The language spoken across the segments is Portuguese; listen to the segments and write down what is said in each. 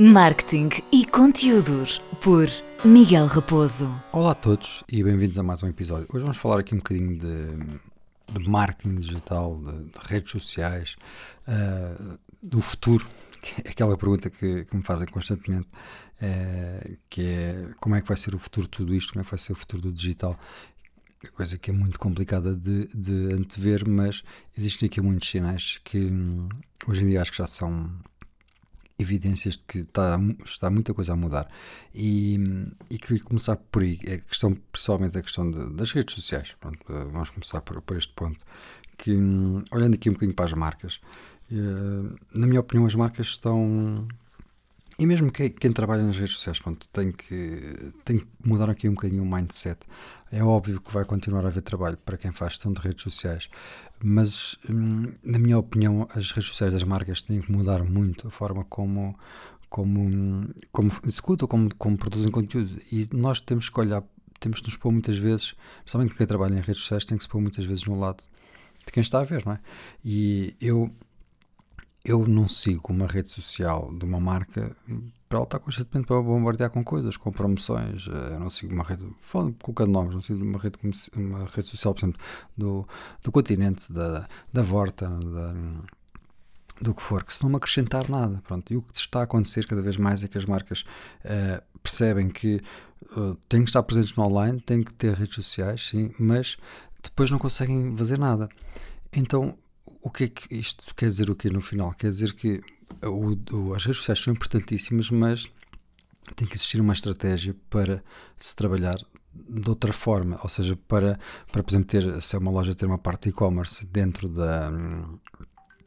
Marketing e conteúdos por Miguel Raposo. Olá a todos e bem-vindos a mais um episódio. Hoje vamos falar aqui um bocadinho de, de marketing digital, de, de redes sociais, uh, do futuro, é aquela pergunta que, que me fazem constantemente, uh, que é como é que vai ser o futuro de tudo isto, como é que vai ser o futuro do digital coisa que é muito complicada de, de antever, mas existem aqui muitos sinais que hum, hoje em dia acho que já são evidências de que está, está muita coisa a mudar. E, e queria começar por aí, a questão, principalmente a questão de, das redes sociais. Pronto, vamos começar por, por este ponto. Que, olhando aqui um bocadinho para as marcas, eh, na minha opinião, as marcas estão e mesmo quem, quem, trabalha nas redes sociais, pronto, tem que, tem que mudar aqui um bocadinho o mindset. É óbvio que vai continuar a haver trabalho para quem faz gestão de redes sociais, mas, hum, na minha opinião, as redes sociais das marcas têm que mudar muito a forma como, como, como executam, como, como produzem conteúdo. E nós temos que olhar, temos que nos pôr muitas vezes, principalmente quem trabalha em redes sociais, tem que se pôr muitas vezes no lado de quem está a ver, não é? E eu eu não sigo uma rede social de uma marca para ela estar constantemente para bombardear com coisas, com promoções. Eh, eu não sigo uma rede, falando, colocando nomes, não sigo uma rede, uma rede social, por exemplo, do, do continente, da, da Vorta, da, do que for, que se não me acrescentar nada. Pronto. E o que está a acontecer cada vez mais é que as marcas uh, percebem que uh, têm que estar presentes no online, têm que ter redes sociais, sim, mas depois não conseguem fazer nada. Então o que é que isto quer dizer o que no final? Quer dizer que o, o, as redes sociais são importantíssimas, mas tem que existir uma estratégia para se trabalhar de outra forma, ou seja, para, para por exemplo, ter, se é uma loja ter uma parte de e-commerce dentro da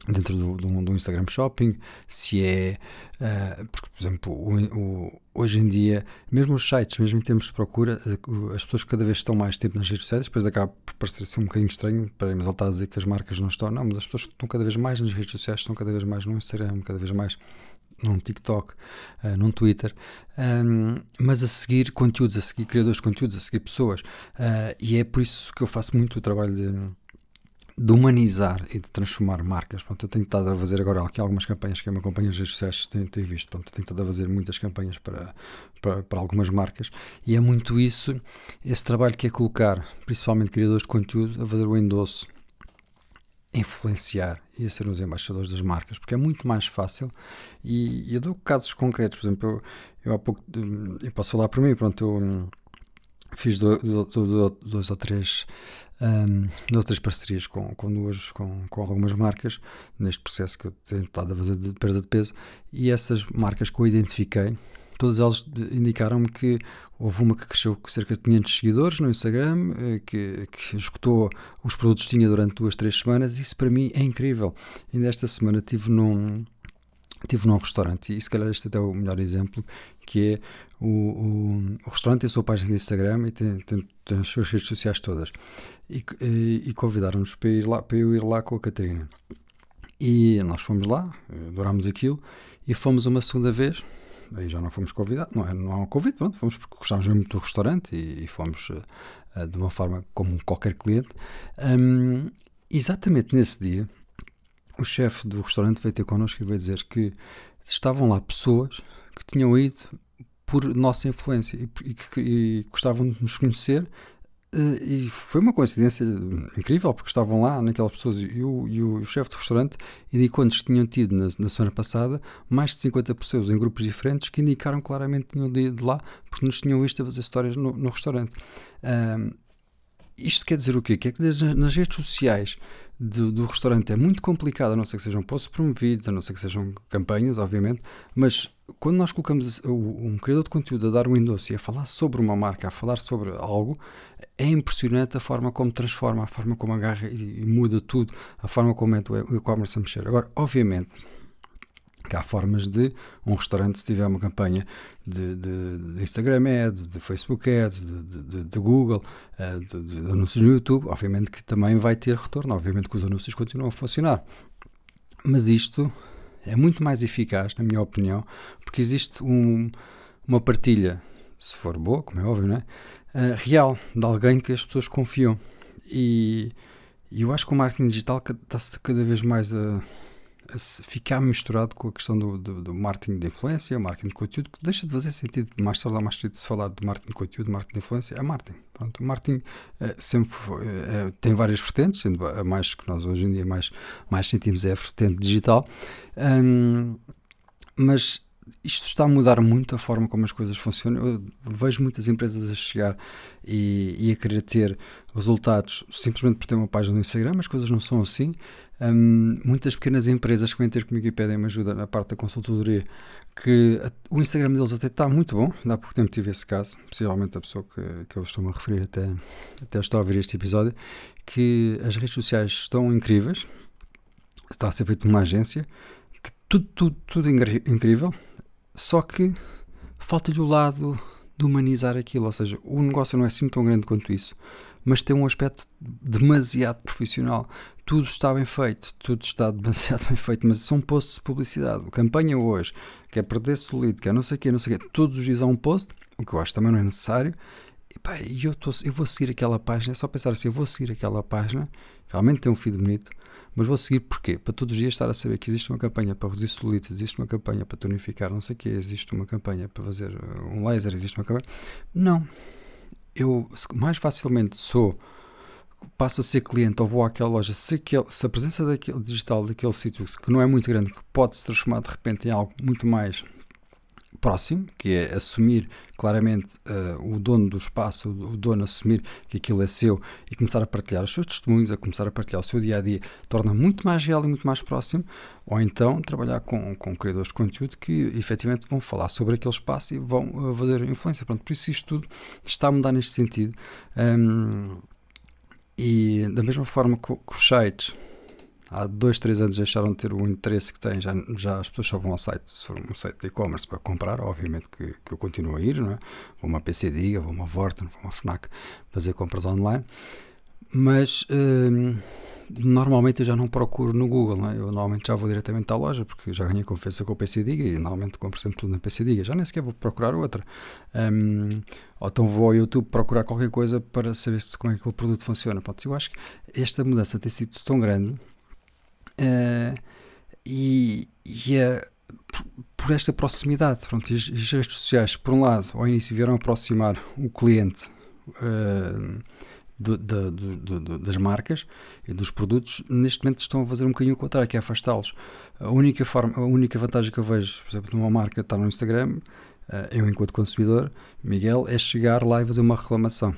dentro do, do, do, Instagram Shopping, se é, uh, porque, por exemplo, o, o, hoje em dia, mesmo os sites, mesmo em termos de procura, eh, as pessoas cada vez estão mais tempo nas redes sociais, depois acaba por parecer assim um bocadinho estranho, para mas ele está a dizer que as marcas não estão, não, mas as pessoas estão cada vez mais nas redes sociais, estão cada vez mais no Instagram, cada vez mais num TikTok, uh, num Twitter, um, mas a seguir conteúdos, a seguir criadores de conteúdos, a seguir pessoas, uh, e é por isso que eu faço muito o trabalho de de humanizar e de transformar marcas. Pronto, eu tenho estado a fazer agora aqui algumas campanhas que me acompanham nas redes sociais têm, têm visto. Pronto, tenho estado a fazer muitas campanhas para, para, para, algumas marcas e é muito isso, esse trabalho que é colocar, principalmente criadores de conteúdo, a fazer o endosso, influenciar e a ser os embaixadores das marcas, porque é muito mais fácil. E, e eu dou casos concretos, por exemplo, eu, eu há pouco, eu posso falar por mim, pronto, eu fiz dois, dois ou três um, duas ou três parcerias com, com duas com, com algumas marcas neste processo que eu tenho estado a fazer de perda de peso e essas marcas que eu identifiquei todas elas indicaram-me que houve uma que cresceu com cerca de 500 seguidores no Instagram, eh, que, que escutou os produtos que tinha durante duas, três semanas, e isso para mim é incrível. Ainda esta semana estive num, Estive num restaurante, e se calhar este é até o melhor exemplo, que é o, o, o restaurante tem a sua página de Instagram e tem, tem, tem as suas redes sociais todas. E, e, e convidaram-nos para, ir lá, para eu ir lá com a Catarina. E nós fomos lá, adorámos aquilo, e fomos uma segunda vez, aí já não fomos convidados, não é, não é um convite, pronto, fomos porque gostávamos mesmo do restaurante e, e fomos uh, de uma forma como qualquer cliente. Um, exatamente nesse dia, o chefe do restaurante veio ter connosco e veio dizer que estavam lá pessoas que tinham ido por nossa influência e, e que e gostavam de nos conhecer eh, e foi uma coincidência incrível porque estavam lá naquelas pessoas e o, e o chefe do restaurante indicou-nos que tinham tido na, na, semana passada mais de 50 pessoas em grupos diferentes que indicaram claramente que tinham ido de lá porque nos tinham visto a fazer histórias no, no restaurante. Um, isto quer dizer o quê? Quer dizer nas redes sociais do, do, restaurante é muito complicado, a não ser que sejam posts promovidos, a não ser que sejam campanhas, obviamente, mas quando nós colocamos um criador de conteúdo a dar um endosso e a falar sobre uma marca, a falar sobre algo, é impressionante a forma como transforma, a forma como agarra e, e muda tudo, a forma como é o e-commerce a mexer. Agora, obviamente, que há formas de um restaurante, se tiver uma campanha de, de, de Instagram Ads, de Facebook Ads, de, de Google, uh, de, anúncios no YouTube, obviamente que também vai ter retorno, obviamente que os anúncios continuam a funcionar. Mas isto é muito mais eficaz, na minha opinião, porque existe um, uma partilha, se for boa, como é óbvio, não é? Uh, real, de alguém que as pessoas confiam. E, e eu acho que o marketing digital está-se cada vez mais a ficar misturado com a questão do, do, do, marketing de influência, marketing de conteúdo, que deixa de fazer sentido. Mais tarde ou mais cedo, se falar de marketing de conteúdo, marketing de influência, é marketing. Pronto, o marketing é, sempre foi, é, tem várias vertentes, sendo a mais que nós hoje em dia mais, mais sentimos é a vertente digital. Mas isto está a mudar muito a forma como as coisas funcionam. Eu vejo muitas empresas a chegar e, e, a querer ter resultados simplesmente por ter uma página no Instagram, as coisas não são assim. Um, muitas pequenas empresas que vêm ter comigo e pedem-me ajuda na parte da consultoria, que a, o Instagram deles até está muito bom. Há pouco tempo tive esse caso, possivelmente a pessoa que, que eu estou-me a referir até, até está a ouvir este episódio, que as redes sociais estão incríveis, está a ser feito uma agência, tudo, tudo, tudo incrível, só que falta-lhe o lado de humanizar aquilo, ou seja, o negócio não é assim tão grande quanto isso, mas tem um aspecto demasiado profissional. Tudo está bem feito, tudo está demasiado bem feito, mas são posts de publicidade. Campanha hoje, quer perder solito, quer não sei o quê, não sei o quê. Todos os dias há um post, o que eu acho também não é necessário. E pá, eu, tô, eu vou seguir aquela página, é só pensar assim, eu vou seguir aquela página, realmente tem um feed bonito, mas vou seguir porquê? Para todos os dias estar a saber que existe uma campanha para reduzir celulite, existe uma campanha para tonificar, não sei o quê, existe uma campanha para fazer uh, um laser, existe uma campanha. Não. Eu mais facilmente sou passo a ser cliente ou vou àquela loja, se, aquele, se a presença daquele digital daquele sítio que não é muito grande, que pode se transformar de repente em algo muito mais próximo, que é assumir claramente uh, o dono do espaço, o dono assumir que aquilo é seu e começar a partilhar os seus testemunhos, a começar a partilhar o seu dia a dia, torna muito mais real e muito mais próximo. Ou então trabalhar com, com criadores de conteúdo que efetivamente vão falar sobre aquele espaço e vão uh, fazer influência. Pronto, por isso isto tudo está a mudar neste sentido. Um, e da mesma forma que os sites há dois, três anos deixaram de ter o interesse que têm, já, já as pessoas só vão ao site, se for um site de e-commerce para comprar, obviamente que, que eu continuo a ir, não é? vou uma PC Diga, vou uma Vorten, vou uma FNAC fazer compras online, mas hum, normalmente eu já não procuro no Google, não é? eu normalmente já vou diretamente à loja, porque já ganhei confiança com o PC Diga e normalmente compro sempre tudo na PC Diga, já nem sequer vou procurar outra. Um, ou então vou ao YouTube procurar qualquer coisa para saber se, como é que aquele produto funciona. Pronto, eu acho que esta mudança tem sido tão grande Uh, e, e é por, esta proximidade, pronto, as, as, redes sociais, por um lado, ao início vieram aproximar o cliente uh, do, do, do, das marcas e dos produtos, neste momento estão a fazer um bocadinho o contrário, que é afastá-los. A única, forma, a única vantagem que eu vejo, por exemplo, numa marca estar no Instagram, uh, eu enquanto consumidor, Miguel, é chegar lá e fazer uma reclamação,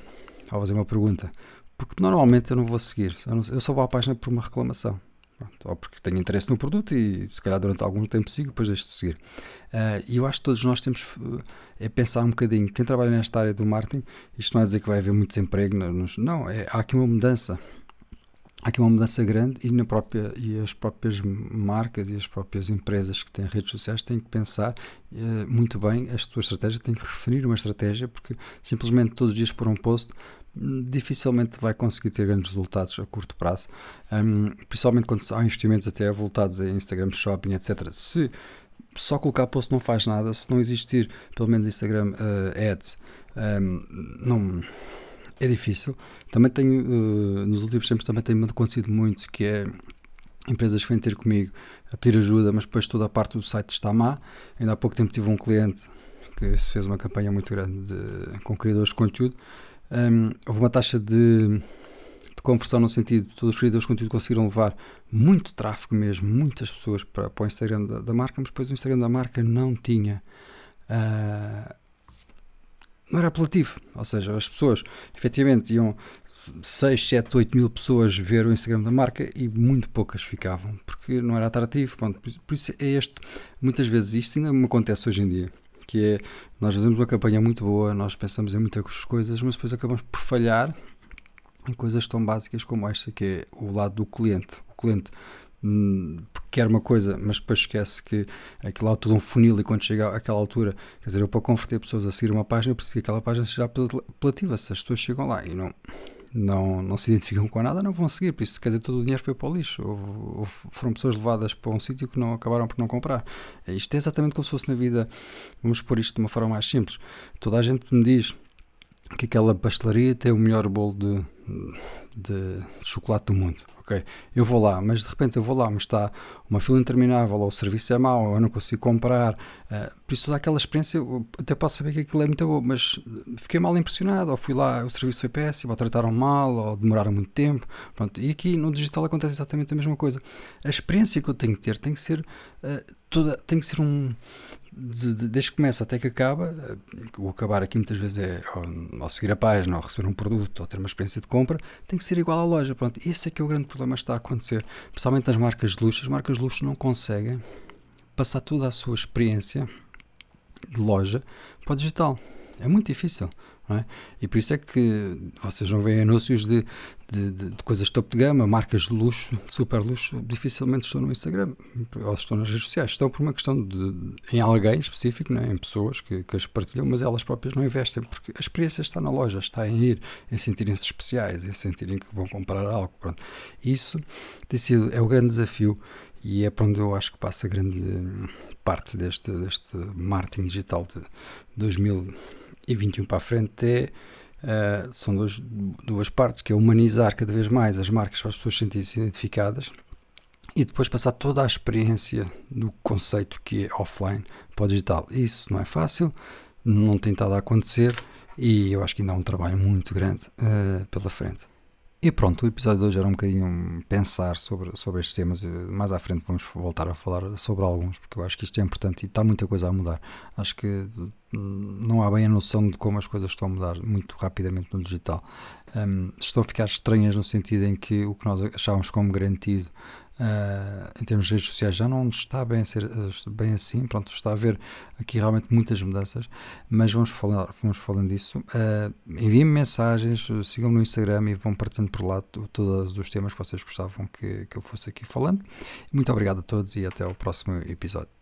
ou fazer uma pergunta. Porque normalmente eu não vou seguir, eu só vou à página por uma reclamação. Ou porque tenho interesse no produto e se calhar durante algum tempo sigo, depois deixo de seguir. Uh, e eu acho que todos nós temos uh, é pensar um bocadinho, quem trabalha nesta área do marketing, isto não é dizer que vai haver muito desemprego, nos, não, é, há aqui uma mudança. Há aqui uma mudança grande e, na própria, e as próprias marcas e as próprias empresas que têm redes sociais têm que pensar uh, muito bem a sua estratégia, têm que referir uma estratégia, porque simplesmente todos os dias por um post dificilmente vai conseguir ter grandes resultados a curto prazo, um, principalmente quando há investimentos até voltados a Instagram Shopping, etc. Se só colocar post não faz nada, se não existir pelo menos Instagram uh, Ads, um, não é difícil. Também tenho, uh, nos últimos tempos também tem acontecido muito que é empresas que vêm ter comigo a pedir ajuda, mas depois toda a parte do site está má. Ainda há pouco tempo tive um cliente que fez uma campanha muito grande de, com criadores de conteúdo um, houve uma taxa de, de, conversão no sentido de todos os criadores de conteúdo conseguiram levar muito tráfego mesmo, muitas pessoas para, para o Instagram da, da, marca, mas depois o Instagram da marca não tinha. Uh, não era apelativo, ou seja, as pessoas efetivamente iam 6, 7, 8 mil pessoas ver o Instagram da marca e muito poucas ficavam, porque não era atrativo. Pronto, por isso é este, muitas vezes isto ainda me acontece hoje em dia que é nós fazemos uma campanha muito boa, nós pensamos em muitas coisas, mas depois acabamos por falhar em coisas tão básicas como esta, que é o lado do cliente. O cliente quer uma coisa, mas depois esquece que aquilo é tudo um funil e quando chega àquela altura, quer dizer, eu para converter pessoas a seguir uma página, eu preciso que aquela página seja apelativa, se as pessoas chegam lá e não não, não se identificam com nada, não vão seguir. Por isso, quer dizer, todo o dinheiro foi para o lixo. Houve, foram pessoas levadas para um sítio que não acabaram por não comprar. Isto é exatamente como se fosse na vida. Vamos pôr isto de uma forma mais simples. Toda a gente me diz que aquela pastelaria tem o melhor bolo de, de, chocolate do mundo. Ok, eu vou lá, mas de repente eu vou lá, mas está uma fila interminável, ou o serviço é mau, ou eu não consigo comprar. Uh, por isso, toda aquela experiência, eu até posso saber que aquilo é muito bom, mas fiquei mal impressionado. Ou fui lá, o serviço foi péssimo, ou trataram mal, ou demoraram muito tempo. Pronto, e aqui no digital acontece exatamente a mesma coisa. A experiência que eu tenho que ter tem que ser uh, toda, tem que ser um de, de, desde que começa até que acaba, eh, o acabar aqui muitas vezes é ao, ao, seguir a página, ou receber um produto, ou ter uma experiência de compra, tem que ser igual à loja. Pronto, esse é que é o grande problema que está a acontecer. Principalmente nas marcas de luxo, as marcas de luxo não conseguem passar toda a sua experiência de loja para o digital. É muito difícil. É? E por isso é que vocês não veem anúncios de, de, de, de, coisas top de gama, marcas de luxo, de super luxo, dificilmente estão no Instagram ou estão nas redes sociais. Estão por uma questão de, em alguém específico, é? em pessoas que, que as partilham, mas elas próprias não investem, porque a experiência está na loja, está em ir, em sentirem-se especiais, em sentirem que vão comprar algo. Pronto. Isso tem sido, é o grande desafio e é para onde eu acho que passa grande parte deste, deste marketing digital de 2000 e 21 para a frente é, uh, são dois, duas partes, que é humanizar cada vez mais as marcas para as pessoas sentirem-se identificadas e depois passar toda a experiência do conceito que é offline para o digital. Isso não é fácil, não tem estado a acontecer e eu acho que ainda há um trabalho muito grande uh, pela frente. E pronto, o episódio de hoje era um bocadinho pensar sobre, sobre estes temas. Mais à frente vamos voltar a falar sobre alguns, porque eu acho que isto é importante e está muita coisa a mudar. Acho que hum, não há bem a noção de como as coisas estão a mudar muito rapidamente no digital. Um, estão a ficar estranhas no sentido em que o que nós achávamos como garantido Uh, em termos de redes sociais já não está bem, ser, bem assim, pronto, está a haver aqui realmente muitas mudanças, mas vamos, falar, vamos falando disso. Uh, Enviem-me mensagens, sigam-me no Instagram e vão partilhando por lá todos os temas que vocês gostavam que, que eu fosse aqui falando. Muito obrigado a todos e até ao próximo episódio.